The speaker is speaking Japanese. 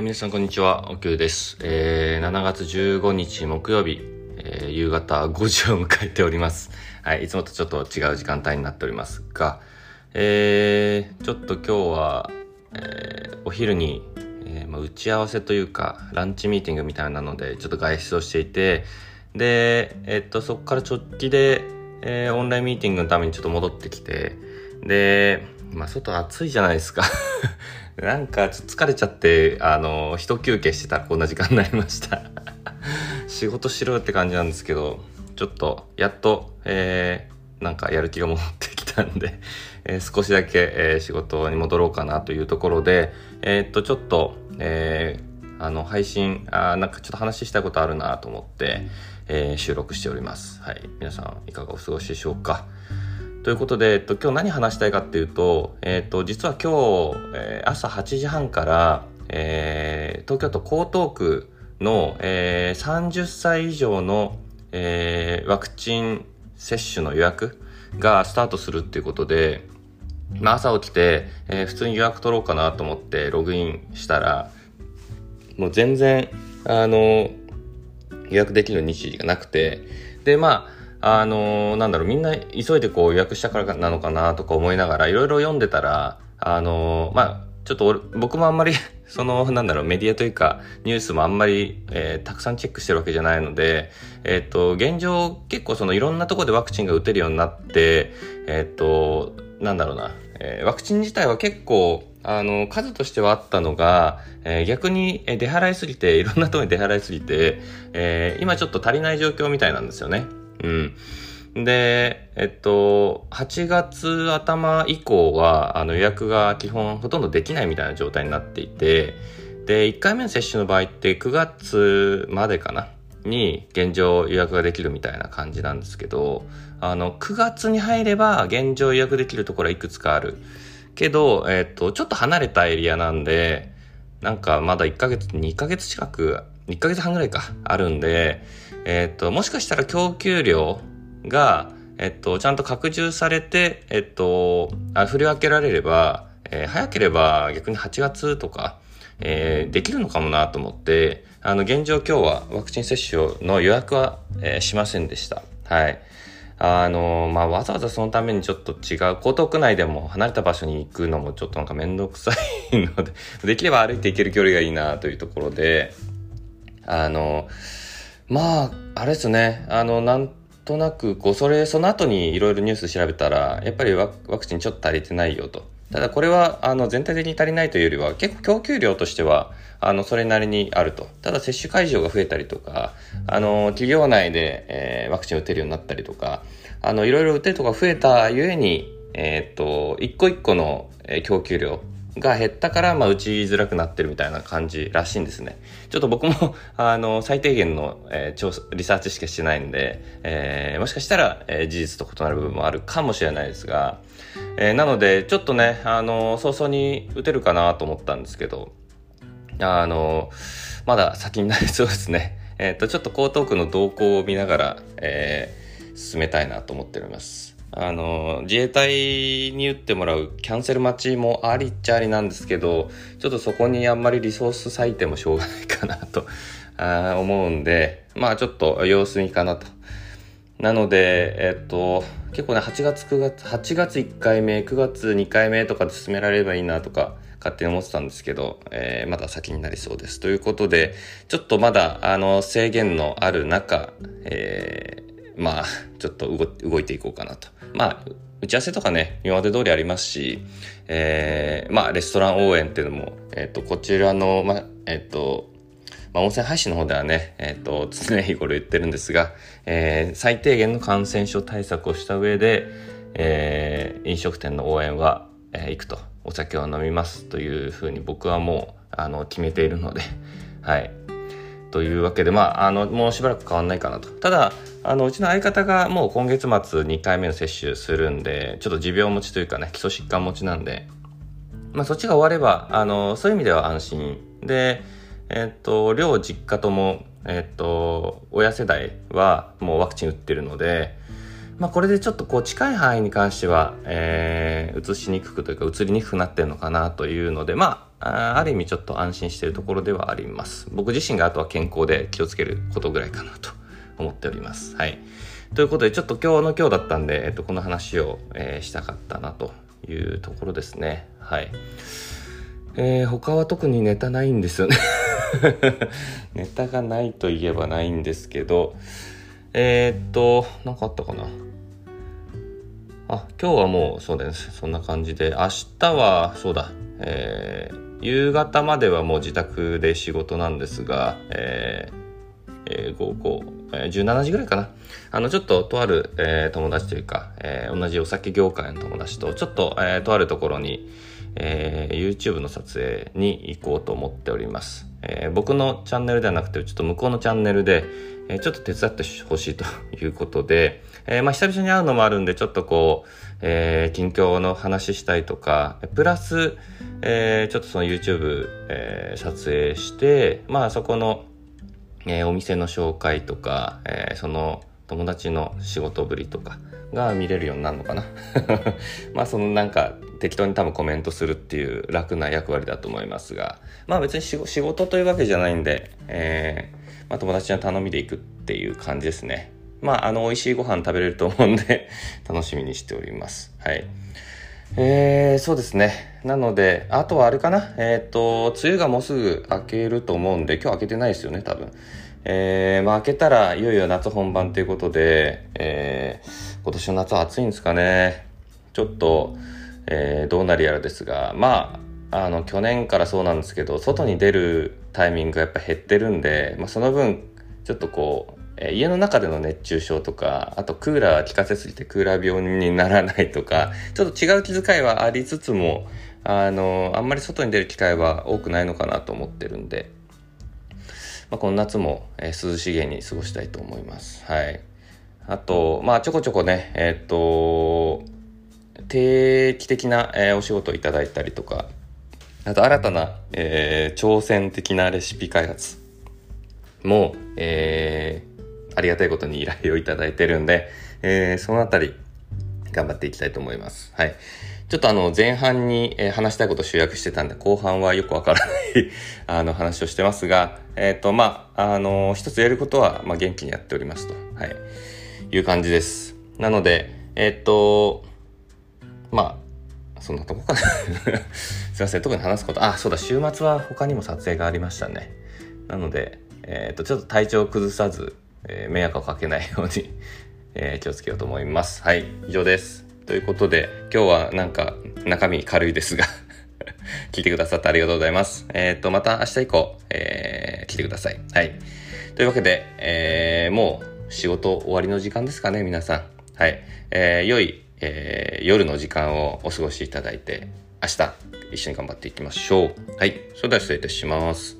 ー、皆さんこんにちは、おきゅうです。えー、7月15日木曜日、えー、夕方5時を迎えております。はい、いつもとちょっと違う時間帯になっておりますが、えー、ちょっと今日は、えー、お昼に、えーまあ、打ち合わせというか、ランチミーティングみたいなので、ちょっと外出をしていて、で、えー、っと、そこから直帰で、えー、オンラインミーティングのためにちょっと戻ってきて、で、まあ、外暑いじゃないですかなんかちょっと疲れちゃって、あの、一休憩してたらこんな時間になりました 仕事しろって感じなんですけど、ちょっと、やっと、えー、なんかやる気が戻ってきたんでえー、少しだけ、えー、仕事に戻ろうかなというところで、えー、っと、ちょっと、えー、あの、配信、あなんかちょっと話したいことあるなと思って、えー、収録しております。はい。皆さん、いかがお過ごしでしょうか？ということで、えっと、今日何話したいかっていうと、えっと、実は今日、えー、朝8時半から、えー、東京都江東区の、えー、30歳以上の、えー、ワクチン接種の予約がスタートするっていうことで、まあ、朝起きて、えー、普通に予約取ろうかなと思ってログインしたら、もう全然、あの、予約できる日時がなくて、で、まあ、あのー、なんだろう、みんな急いでこう予約したからなのかなとか思いながら、いろいろ読んでたら、あのー、まあ、ちょっと僕もあんまり その、なんだろう、メディアというか、ニュースもあんまり、えー、たくさんチェックしてるわけじゃないので、えっ、と、現状、結構そのいろんなところでワクチンが打てるようになって、えっ、と、なんだろうな、えー、ワクチン自体は結構、あの、数としてはあったのが、えー、逆に出払いすぎて、いろんなところに出払いすぎて、えー、今ちょっと足りない状況みたいなんですよね。うん。で、えっと、8月頭以降は、あの予約が基本ほとんどできないみたいな状態になっていて、で、1回目の接種の場合って9月までかな？に現状予約ができるみたいな感じなんですけど、あの、9月に入れば現状予約できるところはいくつかある。けど、えっと、ちょっと離れたエリアなんで、なんかまだ1ヶ月、2ヶ月近く、1ヶ月半ぐらいか、あるんで、えっ、と、もしかしたら供給量が、えっと、ちゃんと拡充されて、えっと、振り分けられれば、えー、早ければ逆に8月とか、えー、できるのかもなと思って、あの、現状今日はワクチン接種の予約は、えー、しませんでした。はい。あの、まあ、わざわざそのためにちょっと違う、江東区内でも離れた場所に行くのもちょっとなんかめんどくさいので、できれば歩いて行ける距離がいいなというところで、あの、まあ、あれですね、あの、なんとなく、こう、それ、その後にいろいろニュース調べたら、やっぱりワクチンちょっと足りてないよと。ただこれは、あの、全体的に足りないというよりは、結構供給量としては、あの、それなりにあると。ただ接種会場が増えたりとか、あの、企業内で、えー、ワクチンを打てるようになったりとか、あの、いろいろ打てるとか増えたゆえに、えー、っと、一個一個の、供給量が減ったから、まあ、打ちづらくなってるみたいな感じらしいんですね。ちょっと僕も、あの、最低限の、えー、調査、リサーチしかしてないんで、えー、もしかしたら、えー、事実と異なる部分もあるかもしれないですが、えー、なので、ちょっとね、あの、早々に打てるかなと思ったんですけど、あの、まだ先になり そうですね。えっ、と、ちょっと江東区の動向を見ながら、えー、進めたいなと思っております。あの、自衛隊に打ってもらうキャンセル待ちもありっちゃありなんですけど、ちょっとそこにあんまりリソース割いてもしょうがないかなと あ思うんで、まあちょっと様子見かなと。なので、えっと、結構ね、8月、9月、8月1回目、9月2回目とかで進められればいいなとか、勝手に思ってたんですけど、えー、まだ先になりそうです。ということで、ちょっとまだ、あの、制限のある中、えー、まあ、ちょっと動いていこうかなと。まあ、打ち合わせとかね、今まで通りありますし、えー、まあ、レストラン応援っていうのも、えっ、ー、と、こちらの、まあ、えっ、ー、と、まあ、温泉配信の方ではね、えっ、と、常日頃言ってるんですが、えー、最低限の感染症対策をした上で、えー、飲食店の応援は、えー、行くと、お酒を飲みますというふうに僕はもう、あの、決めているので、はい。というわけで、まあ、あの、もうしばらく変わんないかなと。ただ、あの、うちの相方がもう今月末2回目の接種するんで、ちょっと持病持ちというかね、基礎疾患持ちなんで、まあ、そっちが終われば、あの、そういう意味では安心。で、えっと、両実家とも、えっと、親世代はもうワクチン打ってるので、まあこれでちょっとこう近い範囲に関しては、えー、映しにくくというか映りにくくなってるのかなというので、まあ、ある意味ちょっと安心しているところではあります。僕自身があとは健康で気をつけることぐらいかなと思っております。はい。ということで、ちょっと今日の今日だったんで、えっと、この話を、えー、したかったなというところですね。はい。えー、他は特にネタないんですよね ネタがないといえばないんですけど、えー、っと、なんかあったかな。あ、今日はもうそうです。そんな感じで、明日は、そうだ、えー、夕方まではもう自宅で仕事なんですが、えー、えー、午後、え、17時ぐらいかな。あの、ちょっととある、えー、友達というか、えー、同じお酒業界の友達と、ちょっと、えー、とあるところに、えー、YouTube の撮影に行こうと思っております。えー、僕のチャンネルではなくて、ちょっと向こうのチャンネルで、えー、ちょっと手伝ってほしいということで、えー、まあ久々に会うのもあるんで、ちょっとこう、えー、近況の話したいとか、プラス、えー、ちょっとその YouTube、え、撮影して、まあそこの、えー、お店の紹介とか、えー、その友達の仕事ぶりとかが見れるようになるのかな まあそのなんか適当に多分コメントするっていう楽な役割だと思いますがまあ別に仕事というわけじゃないんで、えーまあ、友達の頼みで行くっていう感じですねまああの美味しいご飯食べれると思うんで 楽しみにしておりますはいえー、そうですね。なので、あとはあれかな。えっ、ー、と、梅雨がもうすぐ明けると思うんで、今日明けてないですよね、多分。えー、まあ明けたらいよいよ夏本番ということで、えー、今年の夏は暑いんですかね。ちょっと、えー、どうなりやらですが、まあ、あの、去年からそうなんですけど、外に出るタイミングがやっぱ減ってるんで、まあ、その分、ちょっとこう、えー、家の中での熱中症とか、あとクーラー効かせすぎてクーラー病にならないとか、ちょっと違う気遣いはありつつも、あの、あんまり外に出る機会は多くないのかなと思ってるんで、まあ、この夏も、えー、涼しげに過ごしたいと思います。はい。あと、まあ、ちょこちょこね、えー、っと、定期的な、えー、お仕事をいただいたりとか、あと新たな、えー、挑戦的なレシピ開発も、えー、ありがたいことに依頼をいただいてるんで、えー、そのあたり頑張っていきたいと思います。はい。ちょっとあの前半に、話したいことを集約してたんで後半はよくわからない あの話をしてますが、えっ、ー、とまあ、あの、一つやることは、まあ、元気にやっておりますと、はい、いう感じです。なので、えっ、と、まあ、そんなとこかな すいません、特に話すこと、あ、そうだ、週末は他にも撮影がありましたね。なので、えっ、ー、と、ちょっと体調を崩さず、え、迷惑をかけないようにえ、気をつけようと思います。はい、以上です。ということで、今日はなんか中身軽いですが 聞いてくださってありがとうございます。えっ、と、また明日以降、えー、来てください。はい。というわけで、えー、もう仕事終わりの時間ですかね、皆さん。はい。えー、良いえー、夜の時間をお過ごしいただいて、明日一緒に頑張っていきましょう。はい。それでは失礼いたします。